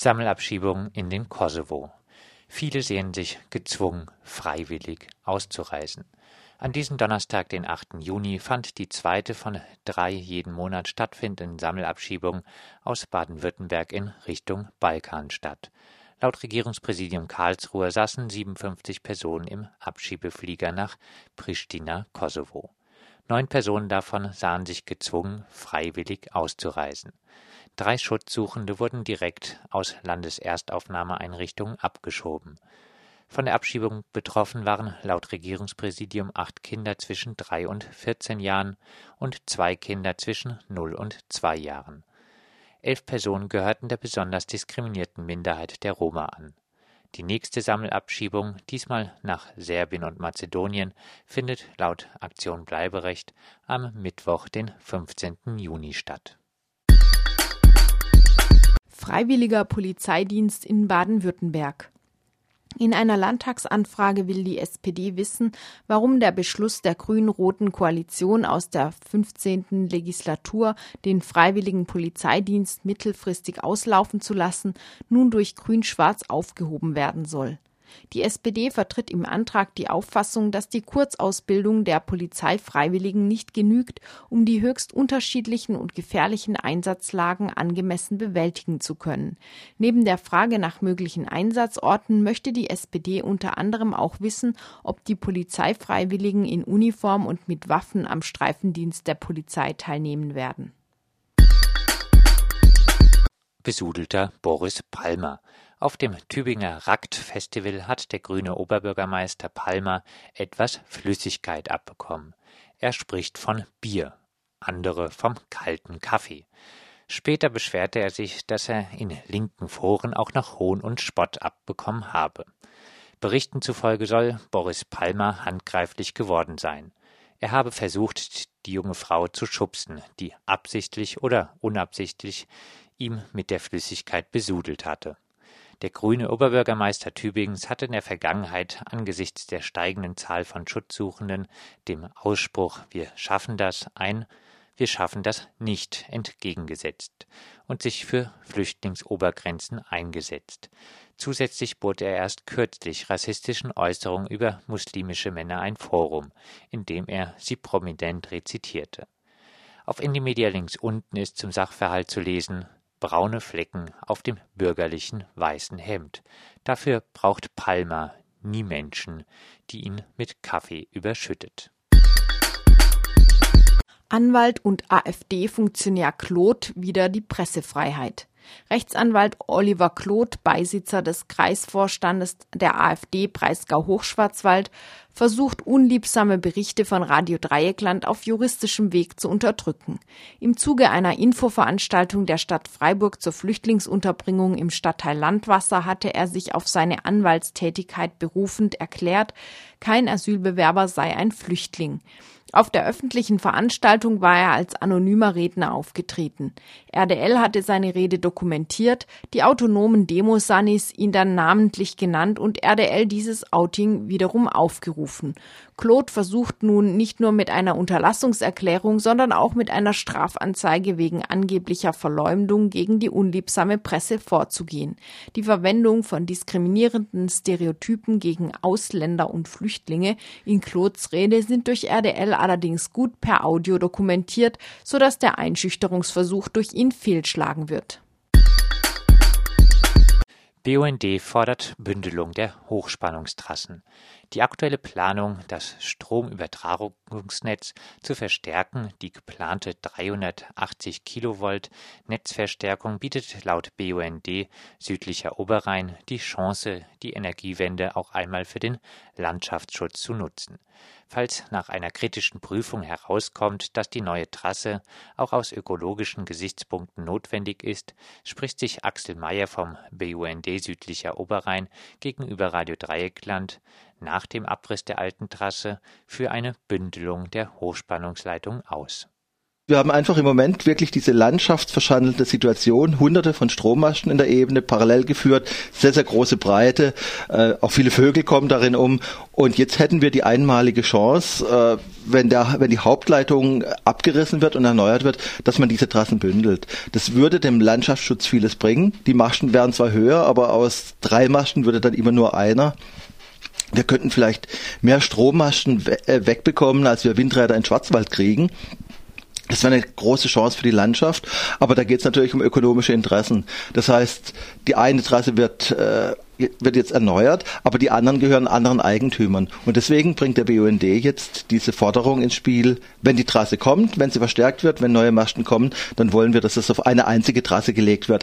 Sammelabschiebung in den Kosovo. Viele sehen sich gezwungen, freiwillig auszureisen. An diesem Donnerstag, den 8. Juni, fand die zweite von drei jeden Monat stattfindenden Sammelabschiebungen aus Baden-Württemberg in Richtung Balkan statt. Laut Regierungspräsidium Karlsruhe saßen 57 Personen im Abschiebeflieger nach Pristina, Kosovo. Neun Personen davon sahen sich gezwungen, freiwillig auszureisen. Drei Schutzsuchende wurden direkt aus Landeserstaufnahmeeinrichtungen abgeschoben. Von der Abschiebung betroffen waren laut Regierungspräsidium acht Kinder zwischen drei und 14 Jahren und zwei Kinder zwischen 0 und 2 Jahren. Elf Personen gehörten der besonders diskriminierten Minderheit der Roma an. Die nächste Sammelabschiebung, diesmal nach Serbien und Mazedonien, findet laut Aktion Bleiberecht am Mittwoch, den 15. Juni statt. Freiwilliger Polizeidienst in Baden-Württemberg. In einer Landtagsanfrage will die SPD wissen, warum der Beschluss der grün-roten Koalition aus der 15. Legislatur, den freiwilligen Polizeidienst mittelfristig auslaufen zu lassen, nun durch grün-schwarz aufgehoben werden soll. Die SPD vertritt im Antrag die Auffassung, dass die Kurzausbildung der Polizeifreiwilligen nicht genügt, um die höchst unterschiedlichen und gefährlichen Einsatzlagen angemessen bewältigen zu können. Neben der Frage nach möglichen Einsatzorten möchte die SPD unter anderem auch wissen, ob die Polizeifreiwilligen in Uniform und mit Waffen am Streifendienst der Polizei teilnehmen werden. Besudelter Boris Palmer. Auf dem Tübinger Rakt-Festival hat der grüne Oberbürgermeister Palmer etwas Flüssigkeit abbekommen. Er spricht von Bier, andere vom kalten Kaffee. Später beschwerte er sich, dass er in linken Foren auch noch Hohn und Spott abbekommen habe. Berichten zufolge soll Boris Palmer handgreiflich geworden sein. Er habe versucht, die junge Frau zu schubsen, die absichtlich oder unabsichtlich ihm mit der Flüssigkeit besudelt hatte. Der grüne Oberbürgermeister Tübingens hat in der Vergangenheit angesichts der steigenden Zahl von Schutzsuchenden dem Ausspruch Wir schaffen das ein Wir schaffen das nicht entgegengesetzt und sich für Flüchtlingsobergrenzen eingesetzt. Zusätzlich bot er erst kürzlich rassistischen Äußerungen über muslimische Männer ein Forum, in dem er sie prominent rezitierte. Auf Indymedia links unten ist zum Sachverhalt zu lesen braune Flecken auf dem bürgerlichen weißen Hemd. Dafür braucht Palmer nie Menschen, die ihn mit Kaffee überschüttet. Anwalt und AfD-Funktionär Kloth wieder die Pressefreiheit. Rechtsanwalt Oliver Kloth, Beisitzer des Kreisvorstandes der AfD Breisgau Hochschwarzwald, versucht unliebsame Berichte von Radio Dreieckland auf juristischem Weg zu unterdrücken. Im Zuge einer Infoveranstaltung der Stadt Freiburg zur Flüchtlingsunterbringung im Stadtteil Landwasser hatte er sich auf seine Anwaltstätigkeit berufend erklärt, kein Asylbewerber sei ein Flüchtling. Auf der öffentlichen Veranstaltung war er als anonymer Redner aufgetreten. RDL hatte seine Rede dokumentiert, die autonomen Demosanis ihn dann namentlich genannt und RDL dieses Outing wiederum aufgerufen. Claude versucht nun nicht nur mit einer Unterlassungserklärung, sondern auch mit einer Strafanzeige wegen angeblicher Verleumdung gegen die unliebsame Presse vorzugehen. Die Verwendung von diskriminierenden Stereotypen gegen Ausländer und Flüchtlinge in Claudes Rede sind durch RDL allerdings gut per Audio dokumentiert, sodass der Einschüchterungsversuch durch ihn fehlschlagen wird. BUND fordert Bündelung der Hochspannungstrassen. Die aktuelle Planung, das Stromübertragungsnetz zu verstärken, die geplante 380 Kilovolt Netzverstärkung bietet laut BUND südlicher Oberrhein die Chance, die Energiewende auch einmal für den Landschaftsschutz zu nutzen. Falls nach einer kritischen Prüfung herauskommt, dass die neue Trasse auch aus ökologischen Gesichtspunkten notwendig ist, spricht sich Axel Mayer vom BUND südlicher Oberrhein gegenüber Radio Dreieckland nach dem Abriss der alten Trasse für eine Bündelung der Hochspannungsleitung aus Wir haben einfach im Moment wirklich diese landschaftsverschandelte Situation, hunderte von Strommasten in der Ebene, parallel geführt, sehr, sehr große Breite, äh, auch viele Vögel kommen darin um. Und jetzt hätten wir die einmalige Chance, äh, wenn, der, wenn die Hauptleitung abgerissen wird und erneuert wird, dass man diese Trassen bündelt. Das würde dem Landschaftsschutz vieles bringen. Die Masten wären zwar höher, aber aus drei Masten würde dann immer nur einer. Wir könnten vielleicht mehr Strommasten äh, wegbekommen, als wir Windräder in Schwarzwald kriegen. Das wäre eine große Chance für die Landschaft, aber da geht es natürlich um ökonomische Interessen. Das heißt, die eine Trasse wird, äh, wird jetzt erneuert, aber die anderen gehören anderen Eigentümern. Und deswegen bringt der BUND jetzt diese Forderung ins Spiel, wenn die Trasse kommt, wenn sie verstärkt wird, wenn neue Masten kommen, dann wollen wir, dass es auf eine einzige Trasse gelegt wird.